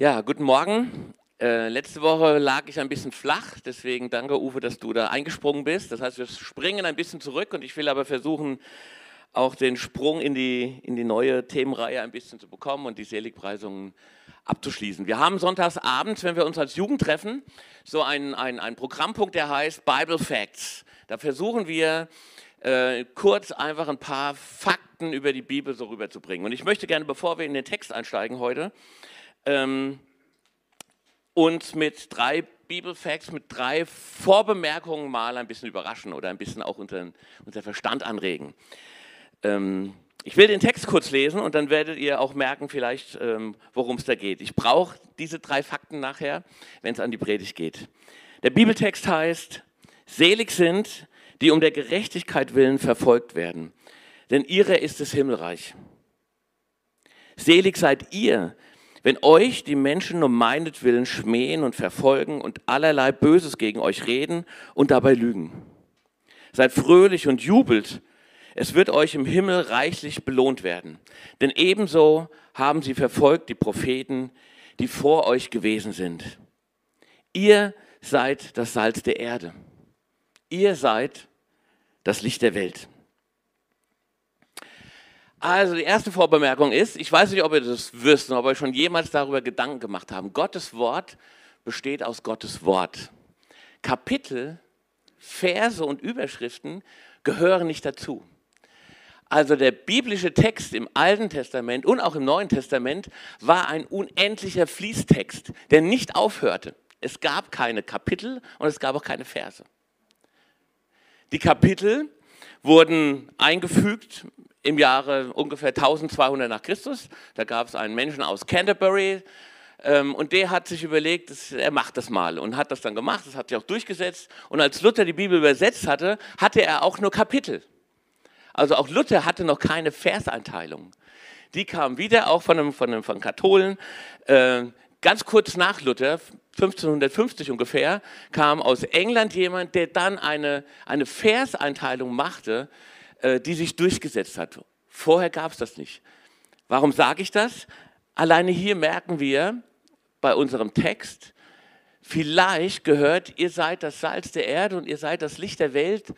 Ja, guten Morgen. Äh, letzte Woche lag ich ein bisschen flach, deswegen danke Uwe, dass du da eingesprungen bist. Das heißt, wir springen ein bisschen zurück und ich will aber versuchen, auch den Sprung in die, in die neue Themenreihe ein bisschen zu bekommen und die Seligpreisungen abzuschließen. Wir haben sonntags abends, wenn wir uns als Jugend treffen, so einen, einen, Programmpunkt, der heißt Bible Facts. Da versuchen wir äh, kurz einfach ein paar Fakten über die Bibel so rüberzubringen. Und ich möchte gerne, bevor wir in den Text einsteigen heute, ähm, uns mit drei Bibelfacts, mit drei Vorbemerkungen mal ein bisschen überraschen oder ein bisschen auch unter, unser Verstand anregen. Ähm, ich will den Text kurz lesen und dann werdet ihr auch merken vielleicht, ähm, worum es da geht. Ich brauche diese drei Fakten nachher, wenn es an die Predigt geht. Der Bibeltext heißt, selig sind, die um der Gerechtigkeit willen verfolgt werden, denn ihrer ist das Himmelreich. Selig seid ihr, wenn euch die Menschen um meinetwillen schmähen und verfolgen und allerlei Böses gegen euch reden und dabei lügen. Seid fröhlich und jubelt, es wird euch im Himmel reichlich belohnt werden. Denn ebenso haben sie verfolgt die Propheten, die vor euch gewesen sind. Ihr seid das Salz der Erde. Ihr seid das Licht der Welt. Also die erste Vorbemerkung ist, ich weiß nicht, ob ihr das wisst, ob ihr schon jemals darüber Gedanken gemacht habt. Gottes Wort besteht aus Gottes Wort. Kapitel, Verse und Überschriften gehören nicht dazu. Also der biblische Text im Alten Testament und auch im Neuen Testament war ein unendlicher Fließtext, der nicht aufhörte. Es gab keine Kapitel und es gab auch keine Verse. Die Kapitel wurden eingefügt im Jahre ungefähr 1200 nach Christus. Da gab es einen Menschen aus Canterbury ähm, und der hat sich überlegt, dass, er macht das mal und hat das dann gemacht, das hat sich auch durchgesetzt. Und als Luther die Bibel übersetzt hatte, hatte er auch nur Kapitel. Also auch Luther hatte noch keine Verseinteilung. Die kam wieder auch von, einem, von, einem, von Katholen. Äh, ganz kurz nach Luther, 1550 ungefähr, kam aus England jemand, der dann eine, eine Verseinteilung machte, die sich durchgesetzt hat. Vorher gab es das nicht. Warum sage ich das? Alleine hier merken wir bei unserem Text, vielleicht gehört, ihr seid das Salz der Erde und ihr seid das Licht der Welt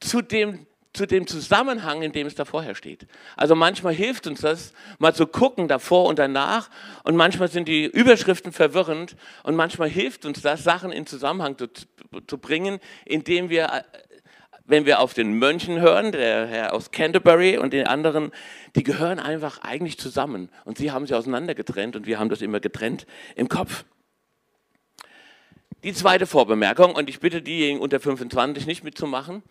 zu dem, zu dem Zusammenhang, in dem es da vorher steht. Also manchmal hilft uns das, mal zu gucken, davor und danach. Und manchmal sind die Überschriften verwirrend. Und manchmal hilft uns das, Sachen in Zusammenhang zu, zu bringen, indem wir äh, wenn wir auf den Mönchen hören, der Herr aus Canterbury und den anderen, die gehören einfach eigentlich zusammen. Und sie haben sie auseinander getrennt und wir haben das immer getrennt im Kopf. Die zweite Vorbemerkung, und ich bitte diejenigen unter 25 nicht mitzumachen.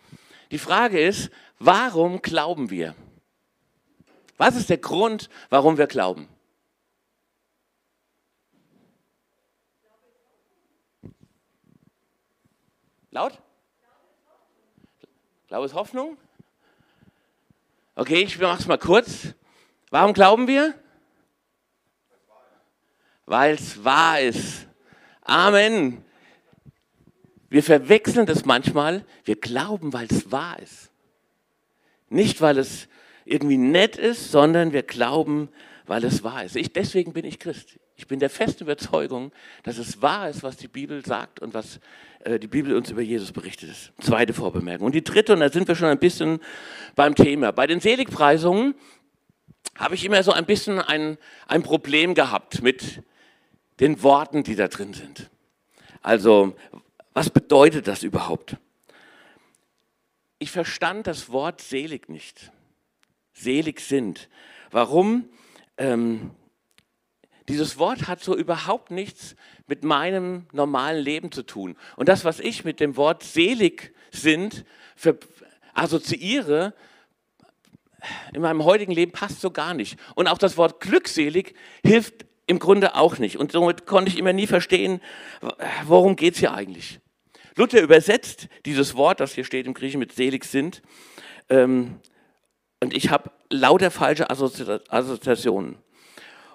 Die Frage ist, warum glauben wir? Was ist der Grund, warum wir glauben? Laut? Glaube ist Hoffnung? Okay, ich mache es mal kurz. Warum glauben wir? Weil es wahr ist. Amen. Wir verwechseln das manchmal. Wir glauben, weil es wahr ist. Nicht, weil es irgendwie nett ist, sondern wir glauben, weil es wahr ist. Ich, deswegen bin ich Christ. Ich bin der festen Überzeugung, dass es wahr ist, was die Bibel sagt und was die Bibel uns über Jesus berichtet ist. Zweite Vorbemerkung. Und die dritte, und da sind wir schon ein bisschen beim Thema. Bei den Seligpreisungen habe ich immer so ein bisschen ein, ein Problem gehabt mit den Worten, die da drin sind. Also, was bedeutet das überhaupt? Ich verstand das Wort selig nicht. Selig sind. Warum? Ähm, dieses Wort hat so überhaupt nichts mit meinem normalen Leben zu tun. Und das, was ich mit dem Wort selig sind für, assoziiere, in meinem heutigen Leben passt so gar nicht. Und auch das Wort glückselig hilft im Grunde auch nicht. Und somit konnte ich immer nie verstehen, worum geht es hier eigentlich. Luther übersetzt dieses Wort, das hier steht im Griechen mit selig sind. Ähm, und ich habe lauter falsche Assoziationen.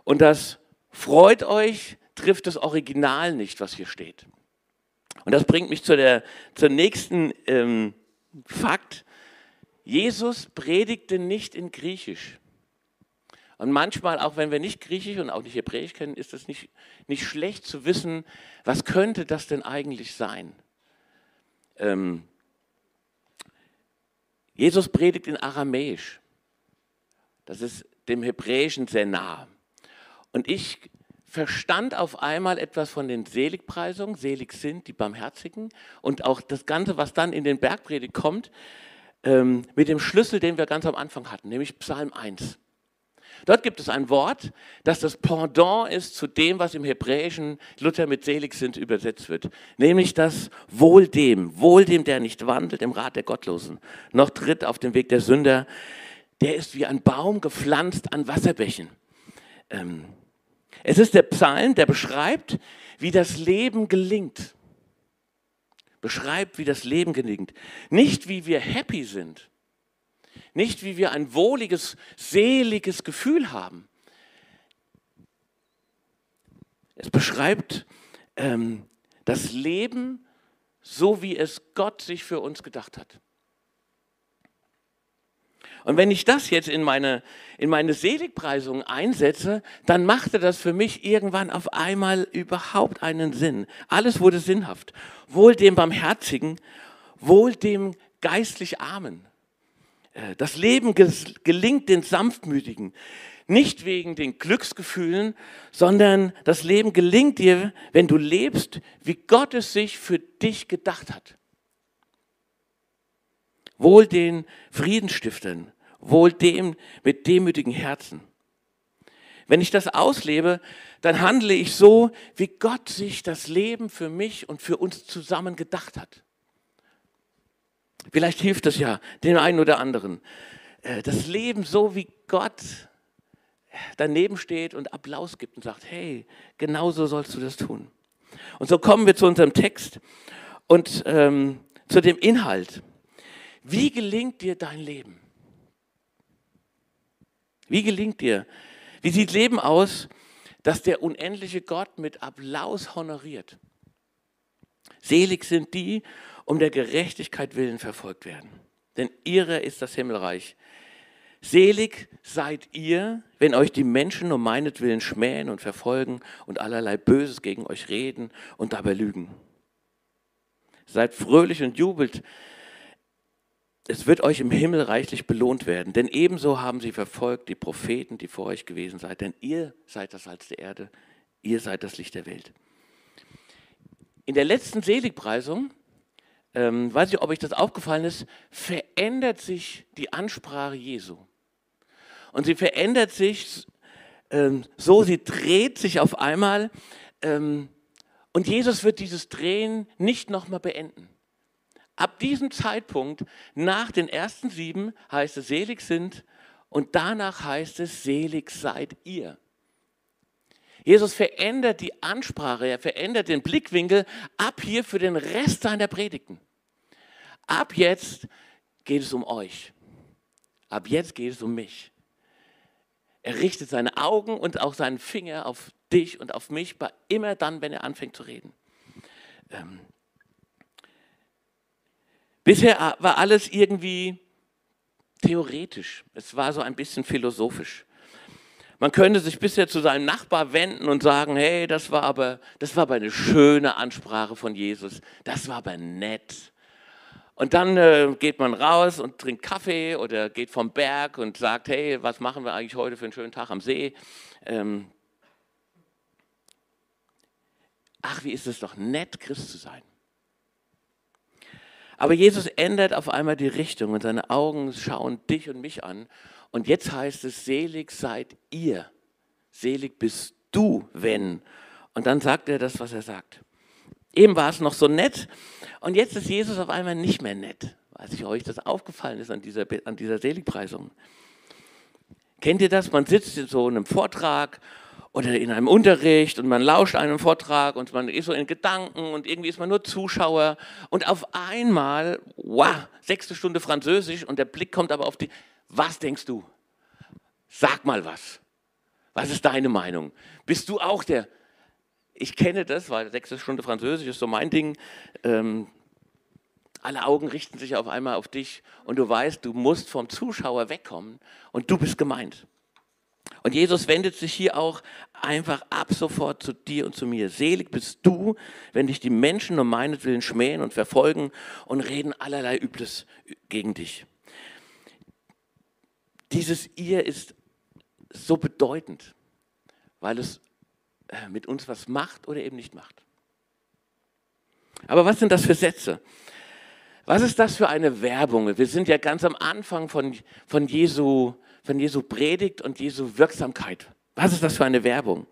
Und das freut euch, trifft das Original nicht, was hier steht. Und das bringt mich zu der, zur nächsten ähm, Fakt. Jesus predigte nicht in Griechisch. Und manchmal, auch wenn wir nicht Griechisch und auch nicht Hebräisch kennen, ist es nicht, nicht schlecht zu wissen, was könnte das denn eigentlich sein? Ähm, Jesus predigt in Aramäisch. Das ist dem Hebräischen sehr nah. Und ich verstand auf einmal etwas von den Seligpreisungen, selig sind die Barmherzigen und auch das Ganze, was dann in den Bergpredigt kommt, ähm, mit dem Schlüssel, den wir ganz am Anfang hatten, nämlich Psalm 1. Dort gibt es ein Wort, das das Pendant ist zu dem, was im Hebräischen Luther mit selig sind übersetzt wird. Nämlich das Wohl dem, wohl dem, der nicht wandelt im Rat der Gottlosen, noch tritt auf den Weg der Sünder, der ist wie ein Baum gepflanzt an Wasserbächen. Ähm, es ist der Psalm, der beschreibt, wie das Leben gelingt. Beschreibt, wie das Leben gelingt. Nicht, wie wir happy sind, nicht wie wir ein wohliges, seliges Gefühl haben. Es beschreibt ähm, das Leben so, wie es Gott sich für uns gedacht hat. Und wenn ich das jetzt in meine, in meine Seligpreisung einsetze, dann machte das für mich irgendwann auf einmal überhaupt einen Sinn. Alles wurde sinnhaft. Wohl dem Barmherzigen, wohl dem geistlich Armen. Äh, das Leben gelingt den Sanftmütigen. Nicht wegen den Glücksgefühlen, sondern das Leben gelingt dir, wenn du lebst, wie Gott es sich für dich gedacht hat. Wohl den Friedenstiftern, wohl dem mit demütigen Herzen. Wenn ich das auslebe, dann handle ich so, wie Gott sich das Leben für mich und für uns zusammen gedacht hat. Vielleicht hilft das ja dem einen oder anderen. Äh, das Leben so, wie Gott daneben steht und Applaus gibt und sagt, hey, genauso sollst du das tun. Und so kommen wir zu unserem Text und ähm, zu dem Inhalt. Wie gelingt dir dein Leben? Wie gelingt dir? Wie sieht Leben aus, das der unendliche Gott mit Applaus honoriert? Selig sind die, um der Gerechtigkeit willen verfolgt werden. Denn ihre ist das Himmelreich. Selig seid ihr, wenn euch die Menschen um meinetwillen schmähen und verfolgen und allerlei Böses gegen euch reden und dabei lügen. Seid fröhlich und jubelt, es wird euch im Himmel reichlich belohnt werden, denn ebenso haben sie verfolgt die Propheten, die vor euch gewesen seid, denn ihr seid das Salz der Erde, ihr seid das Licht der Welt. In der letzten Seligpreisung ähm, weiß ich, ob euch das aufgefallen ist, verändert sich die Ansprache Jesu. Und sie verändert sich ähm, so, sie dreht sich auf einmal. Ähm, und Jesus wird dieses Drehen nicht nochmal beenden. Ab diesem Zeitpunkt, nach den ersten sieben, heißt es, selig sind und danach heißt es, selig seid ihr. Jesus verändert die Ansprache, er verändert den Blickwinkel ab hier für den Rest seiner Predigten. Ab jetzt geht es um euch. Ab jetzt geht es um mich. Er richtet seine Augen und auch seinen Finger auf dich und auf mich, immer dann, wenn er anfängt zu reden. Ähm Bisher war alles irgendwie theoretisch. Es war so ein bisschen philosophisch. Man könnte sich bisher zu seinem Nachbar wenden und sagen, hey, das war aber, das war aber eine schöne Ansprache von Jesus. Das war aber nett. Und dann äh, geht man raus und trinkt Kaffee oder geht vom Berg und sagt, hey, was machen wir eigentlich heute für einen schönen Tag am See? Ähm ach, wie ist es doch nett, Christ zu sein. Aber Jesus ändert auf einmal die Richtung und seine Augen schauen dich und mich an und jetzt heißt es, selig seid ihr. Selig bist du, wenn. Und dann sagt er das, was er sagt. Eben war es noch so nett und jetzt ist Jesus auf einmal nicht mehr nett. Weiß ich euch das aufgefallen ist an dieser, an dieser Seligpreisung. Kennt ihr das? Man sitzt in so einem Vortrag oder in einem Unterricht und man lauscht einem Vortrag und man ist so in Gedanken und irgendwie ist man nur Zuschauer und auf einmal, wow, sechste Stunde Französisch und der Blick kommt aber auf die, was denkst du? Sag mal was. Was ist deine Meinung? Bist du auch der? Ich kenne das, weil sechste Stunde Französisch ist so mein Ding. Ähm, alle Augen richten sich auf einmal auf dich und du weißt, du musst vom Zuschauer wegkommen und du bist gemeint. Und Jesus wendet sich hier auch einfach ab sofort zu dir und zu mir. Selig bist du, wenn dich die Menschen um meinetwillen schmähen und verfolgen und reden allerlei Übles gegen dich. Dieses ihr ist so bedeutend, weil es äh, mit uns was macht oder eben nicht macht. Aber was sind das für Sätze? Was ist das für eine Werbung? Wir sind ja ganz am Anfang von, von, Jesu, von Jesu Predigt und Jesu Wirksamkeit. Was ist das für eine Werbung?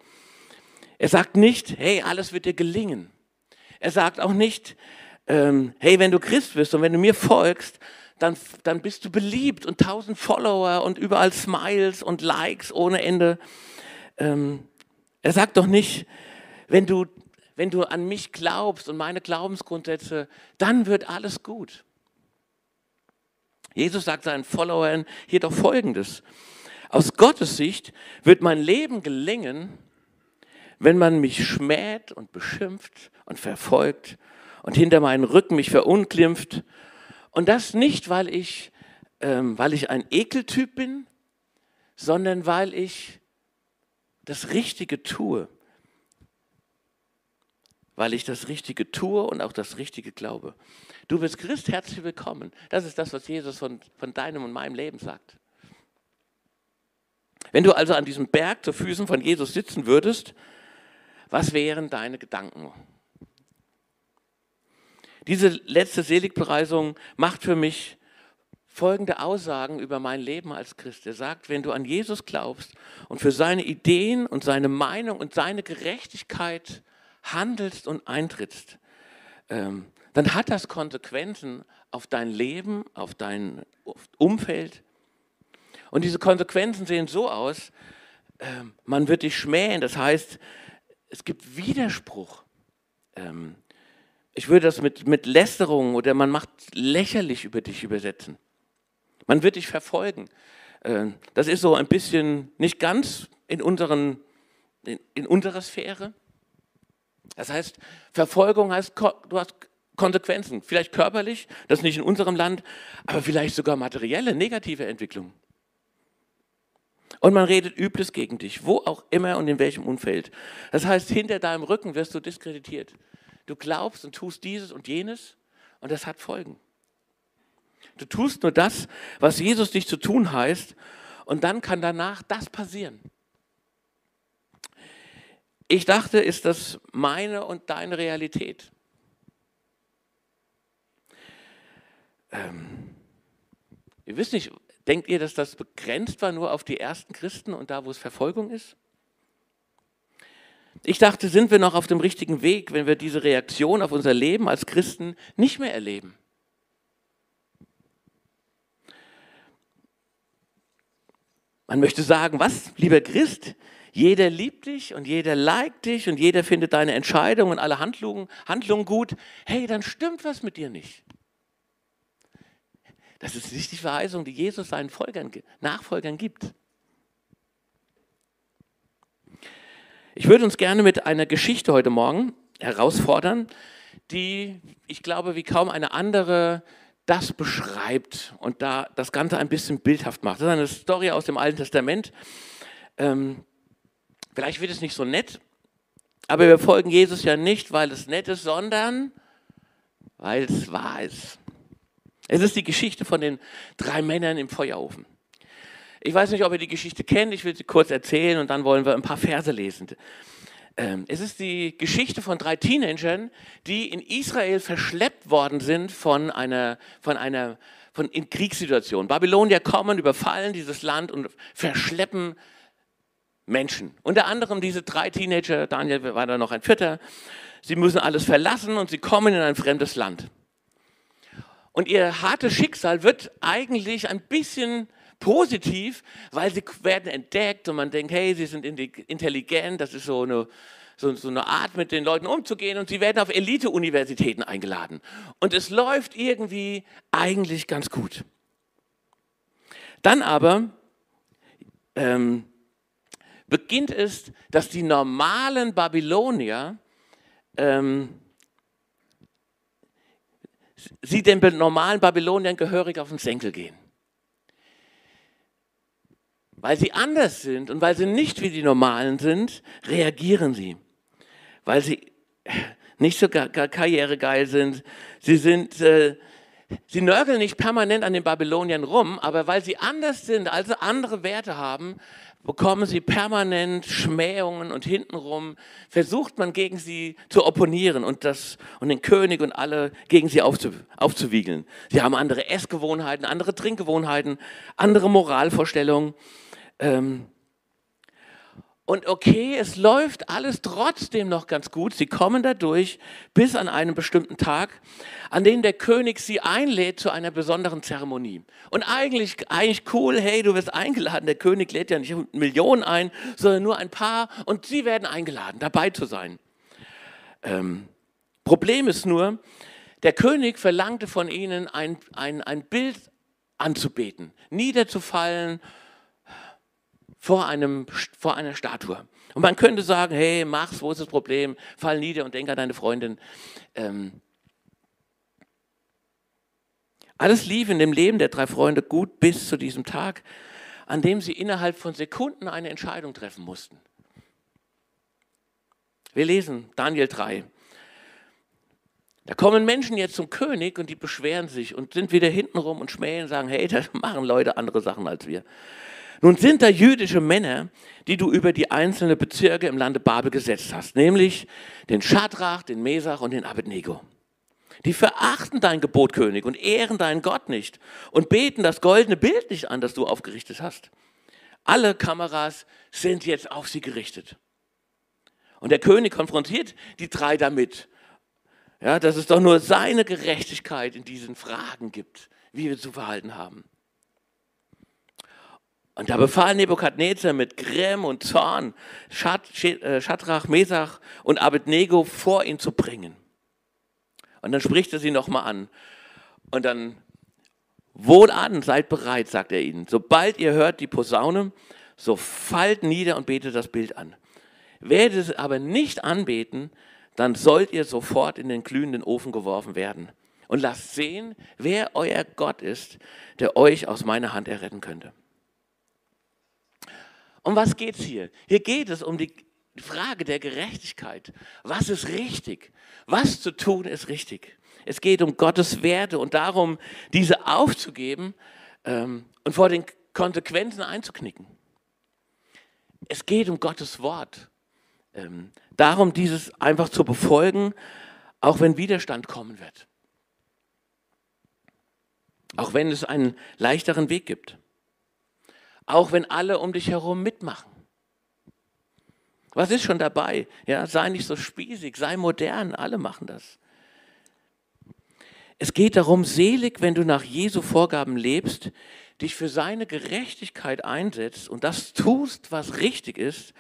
Er sagt nicht, hey, alles wird dir gelingen. Er sagt auch nicht, ähm, hey, wenn du Christ bist und wenn du mir folgst, dann, dann bist du beliebt und tausend Follower und überall Smiles und Likes ohne Ende. Ähm, er sagt doch nicht, wenn du wenn du an mich glaubst und meine Glaubensgrundsätze, dann wird alles gut. Jesus sagt seinen Followern hier doch Folgendes. Aus Gottes Sicht wird mein Leben gelingen, wenn man mich schmäht und beschimpft und verfolgt und hinter meinen Rücken mich verunglimpft. Und das nicht, weil ich, ähm, weil ich ein Ekeltyp bin, sondern weil ich das Richtige tue weil ich das Richtige tue und auch das Richtige glaube. Du bist Christ, herzlich willkommen. Das ist das, was Jesus von, von deinem und meinem Leben sagt. Wenn du also an diesem Berg zu Füßen von Jesus sitzen würdest, was wären deine Gedanken? Diese letzte Seligpreisung macht für mich folgende Aussagen über mein Leben als Christ. Er sagt, wenn du an Jesus glaubst und für seine Ideen und seine Meinung und seine Gerechtigkeit handelst und eintrittst, ähm, dann hat das Konsequenzen auf dein Leben, auf dein Umfeld. Und diese Konsequenzen sehen so aus, ähm, man wird dich schmähen, das heißt, es gibt Widerspruch. Ähm, ich würde das mit, mit Lästerung oder man macht lächerlich über dich übersetzen. Man wird dich verfolgen. Ähm, das ist so ein bisschen nicht ganz in, unseren, in, in unserer Sphäre. Das heißt, Verfolgung heißt, du hast Konsequenzen, vielleicht körperlich, das nicht in unserem Land, aber vielleicht sogar materielle, negative Entwicklung. Und man redet Übles gegen dich, wo auch immer und in welchem Umfeld. Das heißt, hinter deinem Rücken wirst du diskreditiert. Du glaubst und tust dieses und jenes und das hat Folgen. Du tust nur das, was Jesus dich zu tun heißt und dann kann danach das passieren. Ich dachte, ist das meine und deine Realität? Ähm, ihr wisst nicht, denkt ihr, dass das begrenzt war nur auf die ersten Christen und da, wo es Verfolgung ist? Ich dachte, sind wir noch auf dem richtigen Weg, wenn wir diese Reaktion auf unser Leben als Christen nicht mehr erleben? Man möchte sagen, was, lieber Christ, jeder liebt dich und jeder liked dich und jeder findet deine Entscheidungen und alle Handlungen, Handlungen gut. Hey, dann stimmt was mit dir nicht. Das ist nicht die Verheißung, die Jesus seinen Folgern, Nachfolgern gibt. Ich würde uns gerne mit einer Geschichte heute Morgen herausfordern, die, ich glaube, wie kaum eine andere das beschreibt und da das Ganze ein bisschen bildhaft macht. Das ist eine Story aus dem Alten Testament. Ähm, Vielleicht wird es nicht so nett, aber wir folgen Jesus ja nicht, weil es nett ist, sondern weil es wahr ist. Es ist die Geschichte von den drei Männern im Feuerofen. Ich weiß nicht, ob ihr die Geschichte kennt, ich will sie kurz erzählen und dann wollen wir ein paar Verse lesen. Ähm, es ist die Geschichte von drei Teenagern, die in Israel verschleppt worden sind von einer, von einer von in Kriegssituation. Babylonier kommen, überfallen dieses Land und verschleppen Menschen. Unter anderem diese drei Teenager, Daniel war da noch ein vierter. Sie müssen alles verlassen und sie kommen in ein fremdes Land. Und ihr hartes Schicksal wird eigentlich ein bisschen positiv, weil sie werden entdeckt und man denkt, hey, sie sind intelligent, das ist so eine, so, so eine Art, mit den Leuten umzugehen und sie werden auf Elite-Universitäten eingeladen. Und es läuft irgendwie eigentlich ganz gut. Dann aber ähm, beginnt es, dass die normalen Babylonier ähm, sie den normalen Babyloniern gehörig auf den Senkel gehen. Weil sie anders sind und weil sie nicht wie die Normalen sind, reagieren sie. Weil sie nicht so karrieregeil sind. Sie sind, äh, sie nörgeln nicht permanent an den Babyloniern rum, aber weil sie anders sind, also andere Werte haben, bekommen sie permanent Schmähungen und hintenrum versucht man gegen sie zu opponieren und, das, und den König und alle gegen sie aufzu, aufzuwiegeln. Sie haben andere Essgewohnheiten, andere Trinkgewohnheiten, andere Moralvorstellungen. Ähm, und okay, es läuft alles trotzdem noch ganz gut. Sie kommen dadurch bis an einen bestimmten Tag, an dem der König sie einlädt zu einer besonderen Zeremonie. Und eigentlich, eigentlich cool, hey, du wirst eingeladen. Der König lädt ja nicht Millionen ein, sondern nur ein paar und sie werden eingeladen, dabei zu sein. Ähm, Problem ist nur, der König verlangte von ihnen ein, ein, ein Bild anzubeten, niederzufallen vor, einem, vor einer Statue. Und man könnte sagen, hey, mach's, wo ist das Problem? Fall nieder und denk an deine Freundin. Ähm alles lief in dem Leben der drei Freunde gut bis zu diesem Tag, an dem sie innerhalb von Sekunden eine Entscheidung treffen mussten. Wir lesen Daniel 3. Da kommen Menschen jetzt zum König und die beschweren sich und sind wieder hintenrum und schmähen sagen, hey, da machen Leute andere Sachen als wir. Nun sind da jüdische Männer, die du über die einzelnen Bezirke im Lande Babel gesetzt hast, nämlich den Schadrach, den Mesach und den Abednego. Die verachten dein Gebot, König, und ehren deinen Gott nicht und beten das goldene Bild nicht an, das du aufgerichtet hast. Alle Kameras sind jetzt auf sie gerichtet. Und der König konfrontiert die drei damit, ja, dass es doch nur seine Gerechtigkeit in diesen Fragen gibt, wie wir zu verhalten haben. Und da befahl Nebukadnezar mit Grimm und Zorn, äh, Schadrach, Mesach und Abednego vor ihn zu bringen. Und dann spricht er sie nochmal an. Und dann, wohl an, seid bereit, sagt er ihnen. Sobald ihr hört die Posaune, so fallt nieder und betet das Bild an. Werdet es aber nicht anbeten, dann sollt ihr sofort in den glühenden Ofen geworfen werden. Und lasst sehen, wer euer Gott ist, der euch aus meiner Hand erretten könnte. Um was geht es hier? Hier geht es um die Frage der Gerechtigkeit. Was ist richtig? Was zu tun ist richtig? Es geht um Gottes Werte und darum, diese aufzugeben ähm, und vor den Konsequenzen einzuknicken. Es geht um Gottes Wort. Ähm, darum, dieses einfach zu befolgen, auch wenn Widerstand kommen wird. Auch wenn es einen leichteren Weg gibt. Auch wenn alle um dich herum mitmachen. Was ist schon dabei? Ja, sei nicht so spießig, sei modern, alle machen das. Es geht darum, selig, wenn du nach Jesu Vorgaben lebst, dich für seine Gerechtigkeit einsetzt und das tust, was richtig ist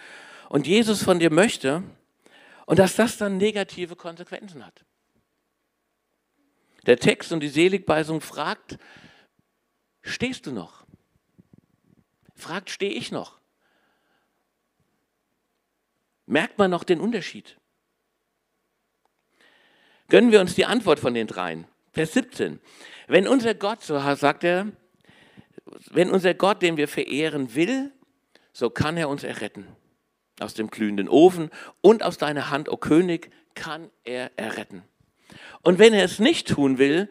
und Jesus von dir möchte und dass das dann negative Konsequenzen hat. Der Text und die Seligweisung fragt, stehst du noch? Fragt, stehe ich noch? Merkt man noch den Unterschied? Gönnen wir uns die Antwort von den dreien. Vers 17. Wenn unser Gott, so sagt er, wenn unser Gott, den wir verehren, will, so kann er uns erretten. Aus dem glühenden Ofen und aus deiner Hand, o oh König, kann er erretten. Und wenn er es nicht tun will,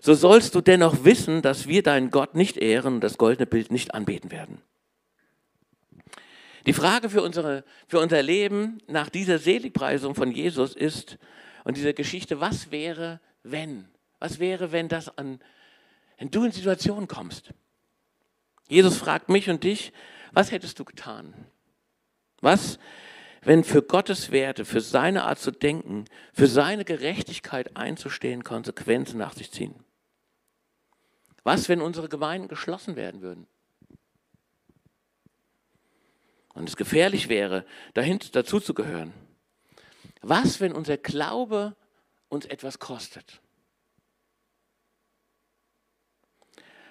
so sollst du dennoch wissen, dass wir deinen Gott nicht ehren und das goldene Bild nicht anbeten werden. Die Frage für, unsere, für unser Leben nach dieser Seligpreisung von Jesus ist, und dieser Geschichte, was wäre, wenn? Was wäre, wenn das an, wenn du in Situationen kommst? Jesus fragt mich und dich, was hättest du getan? Was, wenn für Gottes Werte, für seine Art zu denken, für seine Gerechtigkeit einzustehen, Konsequenzen nach sich ziehen? Was, wenn unsere Gemeinden geschlossen werden würden? Und es gefährlich wäre, dahin, dazu zu gehören. Was, wenn unser Glaube uns etwas kostet?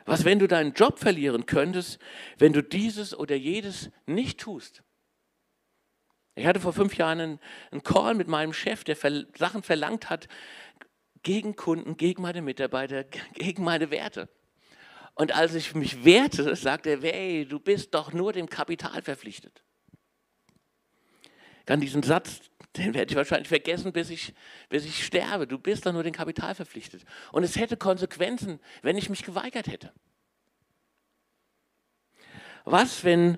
Was, wenn du deinen Job verlieren könntest, wenn du dieses oder jedes nicht tust? Ich hatte vor fünf Jahren einen, einen Call mit meinem Chef, der Sachen verlangt hat gegen Kunden, gegen meine Mitarbeiter, gegen meine Werte. Und als ich mich wehrte, sagte er, hey, du bist doch nur dem Kapital verpflichtet. Kann diesen Satz, den werde ich wahrscheinlich vergessen, bis ich, bis ich sterbe. Du bist doch nur dem Kapital verpflichtet. Und es hätte Konsequenzen, wenn ich mich geweigert hätte. Was, wenn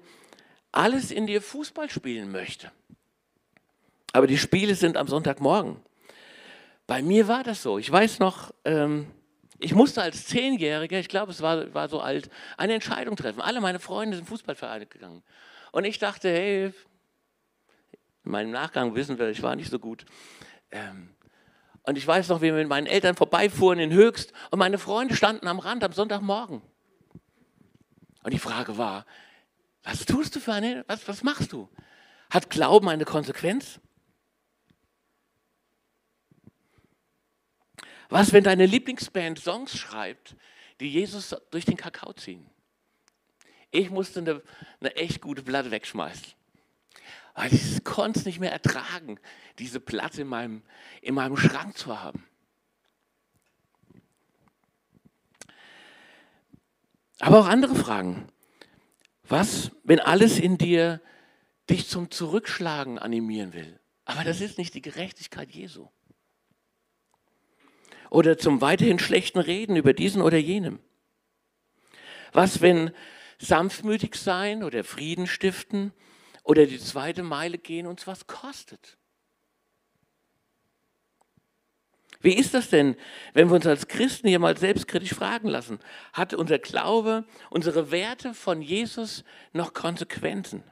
alles in dir Fußball spielen möchte? Aber die Spiele sind am Sonntagmorgen. Bei mir war das so. Ich weiß noch, ähm, ich musste als Zehnjähriger, ich glaube, es war, war so alt, eine Entscheidung treffen. Alle meine Freunde sind Fußballvereine gegangen. Und ich dachte, hey, in meinem Nachgang wissen wir, ich war nicht so gut. Ähm, und ich weiß noch, wie wir mit meinen Eltern vorbeifuhren in Höchst und meine Freunde standen am Rand am Sonntagmorgen. Und die Frage war, was tust du für eine, was, was machst du? Hat Glauben eine Konsequenz? Was, wenn deine Lieblingsband Songs schreibt, die Jesus durch den Kakao ziehen? Ich musste eine, eine echt gute Platte wegschmeißen. Weil ich konnte es nicht mehr ertragen, diese Platte in meinem, in meinem Schrank zu haben. Aber auch andere Fragen. Was, wenn alles in dir dich zum Zurückschlagen animieren will? Aber das ist nicht die Gerechtigkeit Jesu oder zum weiterhin schlechten Reden über diesen oder jenem? Was, wenn sanftmütig sein oder Frieden stiften oder die zweite Meile gehen uns was kostet? Wie ist das denn, wenn wir uns als Christen hier mal selbstkritisch fragen lassen? Hat unser Glaube, unsere Werte von Jesus noch Konsequenzen?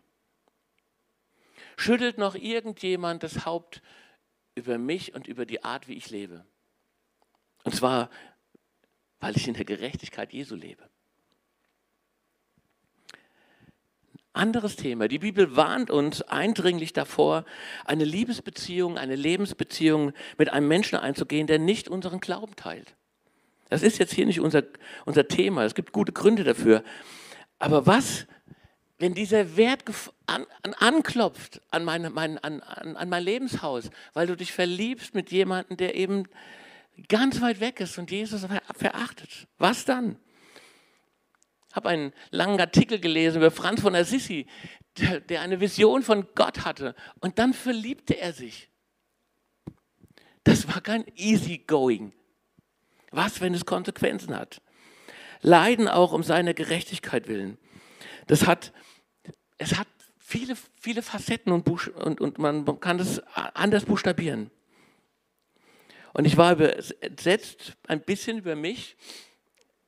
Schüttelt noch irgendjemand das Haupt über mich und über die Art, wie ich lebe? Und zwar, weil ich in der Gerechtigkeit Jesu lebe. Anderes Thema. Die Bibel warnt uns eindringlich davor, eine Liebesbeziehung, eine Lebensbeziehung mit einem Menschen einzugehen, der nicht unseren Glauben teilt. Das ist jetzt hier nicht unser, unser Thema. Es gibt gute Gründe dafür. Aber was, wenn dieser Wert an, an, anklopft an, meine, mein, an, an mein Lebenshaus, weil du dich verliebst mit jemandem, der eben ganz weit weg ist und Jesus verachtet. Was dann? Ich habe einen langen Artikel gelesen über Franz von Assisi, der, eine Vision von Gott hatte und dann verliebte er sich. Das war kein easy going. Was, wenn es Konsequenzen hat? Leiden auch um seine Gerechtigkeit willen. Das hat, es hat viele, viele Facetten und, und, und man kann das anders buchstabieren. Und ich war entsetzt ein bisschen über mich,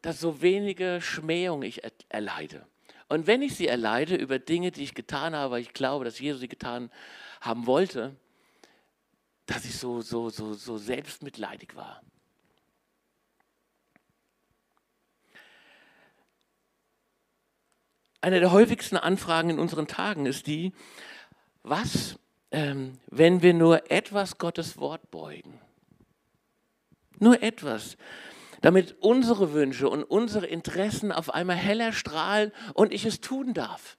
dass so wenige Schmähung ich erleide. Und wenn ich sie erleide über Dinge, die ich getan habe, weil ich glaube, dass Jesus sie getan haben wollte, dass ich so, so, so, so selbstmitleidig war. Eine der häufigsten Anfragen in unseren Tagen ist die, was, ähm, wenn wir nur etwas Gottes Wort beugen? Nur etwas, damit unsere Wünsche und unsere Interessen auf einmal heller strahlen und ich es tun darf.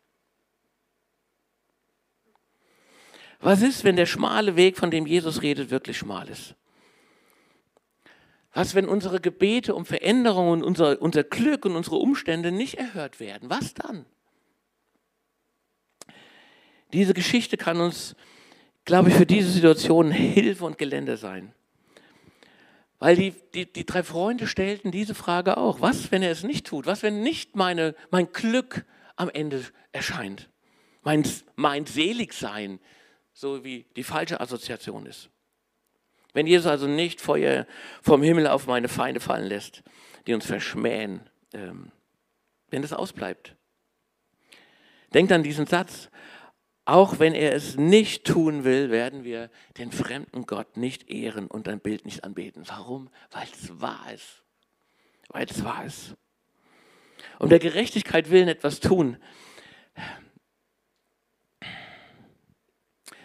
Was ist, wenn der schmale Weg, von dem Jesus redet, wirklich schmal ist? Was, wenn unsere Gebete um Veränderungen und unser, unser Glück und unsere Umstände nicht erhört werden? Was dann? Diese Geschichte kann uns, glaube ich, für diese Situation Hilfe und Gelände sein. Weil die, die, die drei Freunde stellten diese Frage auch. Was, wenn er es nicht tut? Was, wenn nicht meine, mein Glück am Ende erscheint? Mein, mein Seligsein, so wie die falsche Assoziation ist. Wenn Jesus also nicht Feuer vom Himmel auf meine Feinde fallen lässt, die uns verschmähen, ähm, wenn das ausbleibt. Denkt an diesen Satz, auch wenn er es nicht tun will, werden wir den fremden Gott nicht ehren und dein Bild nicht anbeten. Warum? Weil es wahr ist. Weil es wahr ist. Um der Gerechtigkeit willen etwas tun.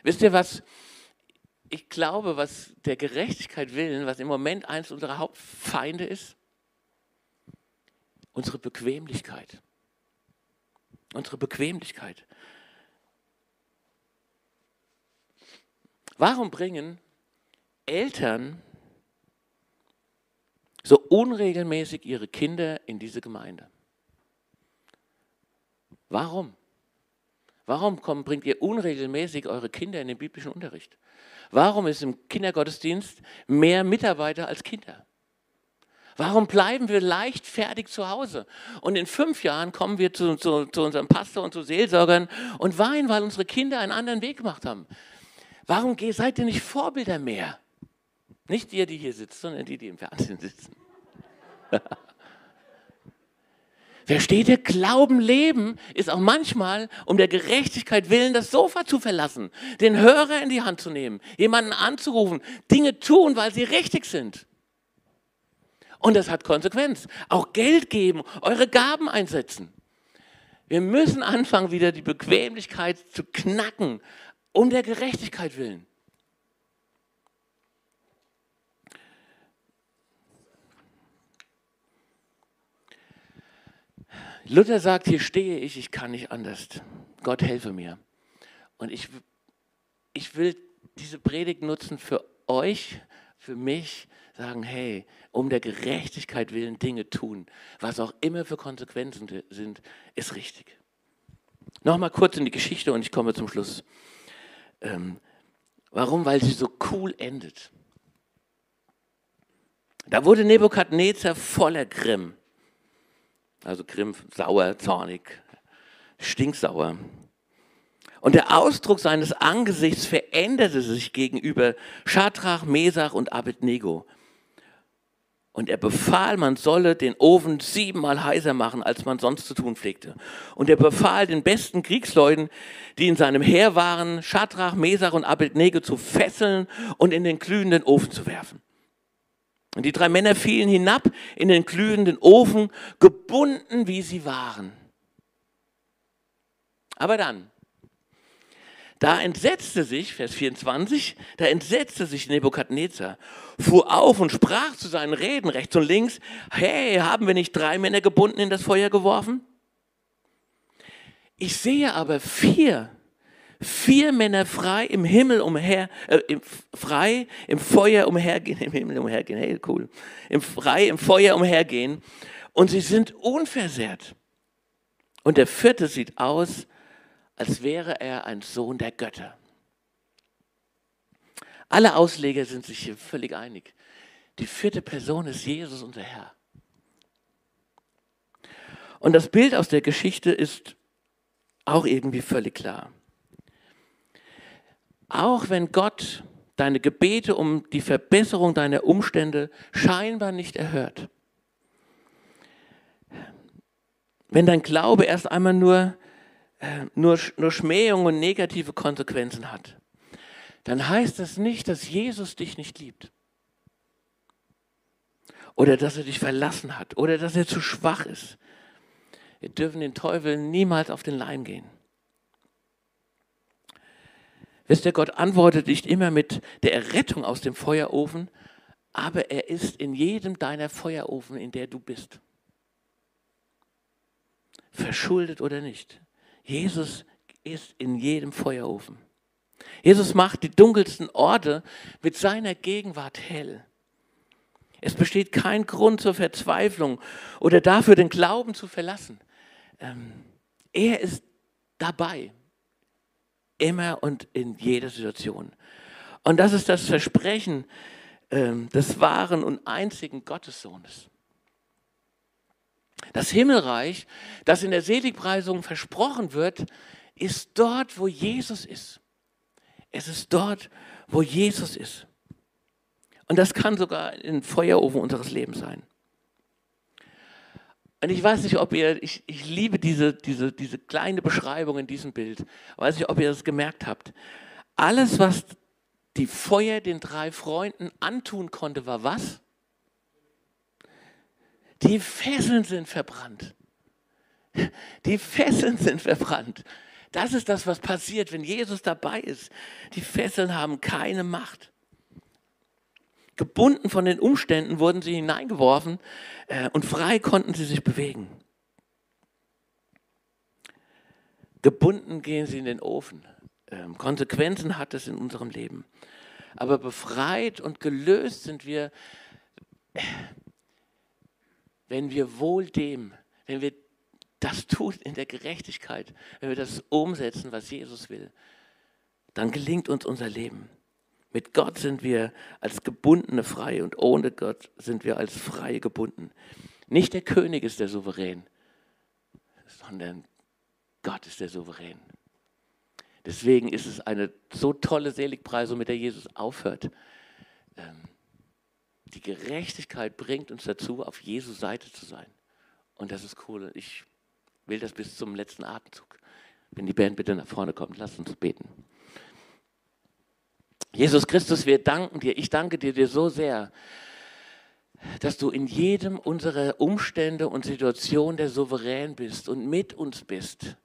Wisst ihr was? Ich glaube, was der Gerechtigkeit willen, was im Moment eines unserer Hauptfeinde ist, unsere Bequemlichkeit. Unsere Bequemlichkeit. Warum bringen Eltern so unregelmäßig ihre Kinder in diese Gemeinde? Warum? Warum kommt, bringt ihr unregelmäßig eure Kinder in den biblischen Unterricht? Warum ist im Kindergottesdienst mehr Mitarbeiter als Kinder? Warum bleiben wir leichtfertig zu Hause? Und in fünf Jahren kommen wir zu, zu, zu unserem Pastor und zu Seelsorgern und weinen, weil unsere Kinder einen anderen Weg gemacht haben. Warum seid ihr nicht Vorbilder mehr? Nicht ihr, die hier sitzen, sondern die, die im Fernsehen sitzen. Versteht ihr? Glauben, Leben ist auch manchmal, um der Gerechtigkeit willen, das Sofa zu verlassen, den Hörer in die Hand zu nehmen, jemanden anzurufen, Dinge tun, weil sie richtig sind. Und das hat Konsequenz. Auch Geld geben, eure Gaben einsetzen. Wir müssen anfangen, wieder die Bequemlichkeit zu knacken, um der Gerechtigkeit willen. Luther sagt, hier stehe ich, ich kann nicht anders. Gott helfe mir. Und ich, ich will diese Predigt nutzen für euch, für mich, sagen, hey, um der Gerechtigkeit willen Dinge tun, was auch immer für Konsequenzen sind, ist richtig. Nochmal kurz in die Geschichte und ich komme zum Schluss. Ähm, warum? Weil sie so cool endet. Da wurde Nebukadnezar voller Grimm. Also Grimm, sauer, zornig, stinksauer. Und der Ausdruck seines Angesichts veränderte sich gegenüber Schadrach, Mesach und Abednego. Und er befahl, man solle den Ofen siebenmal heißer machen, als man sonst zu tun pflegte. Und er befahl den besten Kriegsleuten, die in seinem Heer waren, Schadrach, Mesach und Abednego zu fesseln und in den glühenden Ofen zu werfen. Und die drei Männer fielen hinab in den glühenden Ofen, gebunden wie sie waren. Aber dann, da entsetzte sich, Vers 24, da entsetzte sich Nebukadnezar, fuhr auf und sprach zu seinen Reden rechts und links, hey, haben wir nicht drei Männer gebunden in das Feuer geworfen? Ich sehe aber vier, vier Männer frei im Himmel umher, äh, im, frei im Feuer umhergehen, im Himmel umhergehen, hey, cool, im, frei im Feuer umhergehen und sie sind unversehrt. Und der vierte sieht aus als wäre er ein Sohn der Götter. Alle Ausleger sind sich hier völlig einig. Die vierte Person ist Jesus, unser Herr. Und das Bild aus der Geschichte ist auch irgendwie völlig klar. Auch wenn Gott deine Gebete um die Verbesserung deiner Umstände scheinbar nicht erhört, wenn dein Glaube erst einmal nur nur, nur Schmähung und negative Konsequenzen hat, dann heißt das nicht, dass Jesus dich nicht liebt. Oder dass er dich verlassen hat. Oder dass er zu schwach ist. Wir dürfen den Teufel niemals auf den Leim gehen. Wisst ihr, Gott antwortet nicht immer mit der Errettung aus dem Feuerofen, aber er ist in jedem deiner Feuerofen, in der du bist. Verschuldet oder nicht. Jesus ist in jedem Feuerofen. Jesus macht die dunkelsten Orte mit seiner Gegenwart hell. Es besteht kein Grund zur Verzweiflung oder dafür, den Glauben zu verlassen. Ähm, er ist dabei, immer und in jeder Situation. Und das ist das Versprechen ähm, des wahren und einzigen Gottessohnes. Das Himmelreich, das in der Seligpreisung versprochen wird, ist dort, wo Jesus ist. Es ist dort, wo Jesus ist. Und das kann sogar ein Feuerofen unseres Lebens sein. Und ich weiß nicht, ob ihr, ich, ich liebe diese, diese, diese kleine Beschreibung in diesem Bild. Ich weiß nicht, ob ihr das gemerkt habt. Alles, was die Feuer den drei Freunden antun konnte, war was? Die Fesseln sind verbrannt. Die Fesseln sind verbrannt. Das ist das, was passiert, wenn Jesus dabei ist. Die Fesseln haben keine Macht. Gebunden von den Umständen wurden sie hineingeworfen äh, und frei konnten sie sich bewegen. Gebunden gehen sie in den Ofen. Ähm, Konsequenzen hat es in unserem Leben. Aber befreit und gelöst sind wir wenn wir wohl dem, wenn wir das tun in der Gerechtigkeit, wenn wir das umsetzen, was Jesus will, dann gelingt uns unser Leben. Mit Gott sind wir als Gebundene frei und ohne Gott sind wir als Freie gebunden. Nicht der König ist der Souverän, sondern Gott ist der Souverän. Deswegen ist es eine so tolle Seligpreisung, mit der Jesus aufhört. Ähm, die Gerechtigkeit bringt uns dazu, auf Jesu Seite zu sein. Und das ist cool. Ich will das bis zum letzten Atemzug. Wenn die Band bitte nach vorne kommt, lasst uns beten. Jesus Christus, wir danken dir. Ich danke dir, dir so sehr, dass du in jedem unserer Umstände und Situationen der Souverän bist und mit uns bist,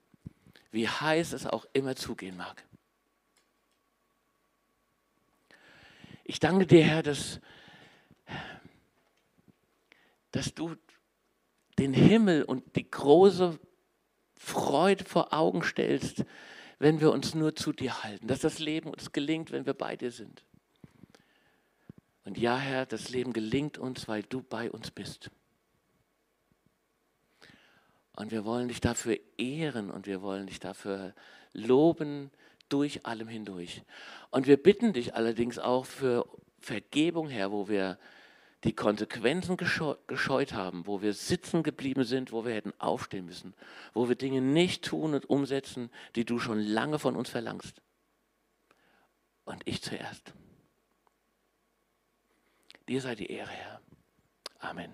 wie heiß es auch immer zugehen mag. Ich danke dir, Herr, dass, dass du den Himmel und die große Freude vor Augen stellst, wenn wir uns nur zu dir halten, dass das Leben uns gelingt, wenn wir bei dir sind. Und ja, Herr, das Leben gelingt uns, weil du bei uns bist. Und wir wollen dich dafür ehren und wir wollen dich dafür loben durch allem hindurch. Und wir bitten dich allerdings auch für Vergebung, Herr, wo wir die Konsequenzen gescheut haben, wo wir sitzen geblieben sind, wo wir hätten aufstehen müssen, wo wir Dinge nicht tun und umsetzen, die du schon lange von uns verlangst. Und ich zuerst. Dir sei die Ehre, Herr. Amen.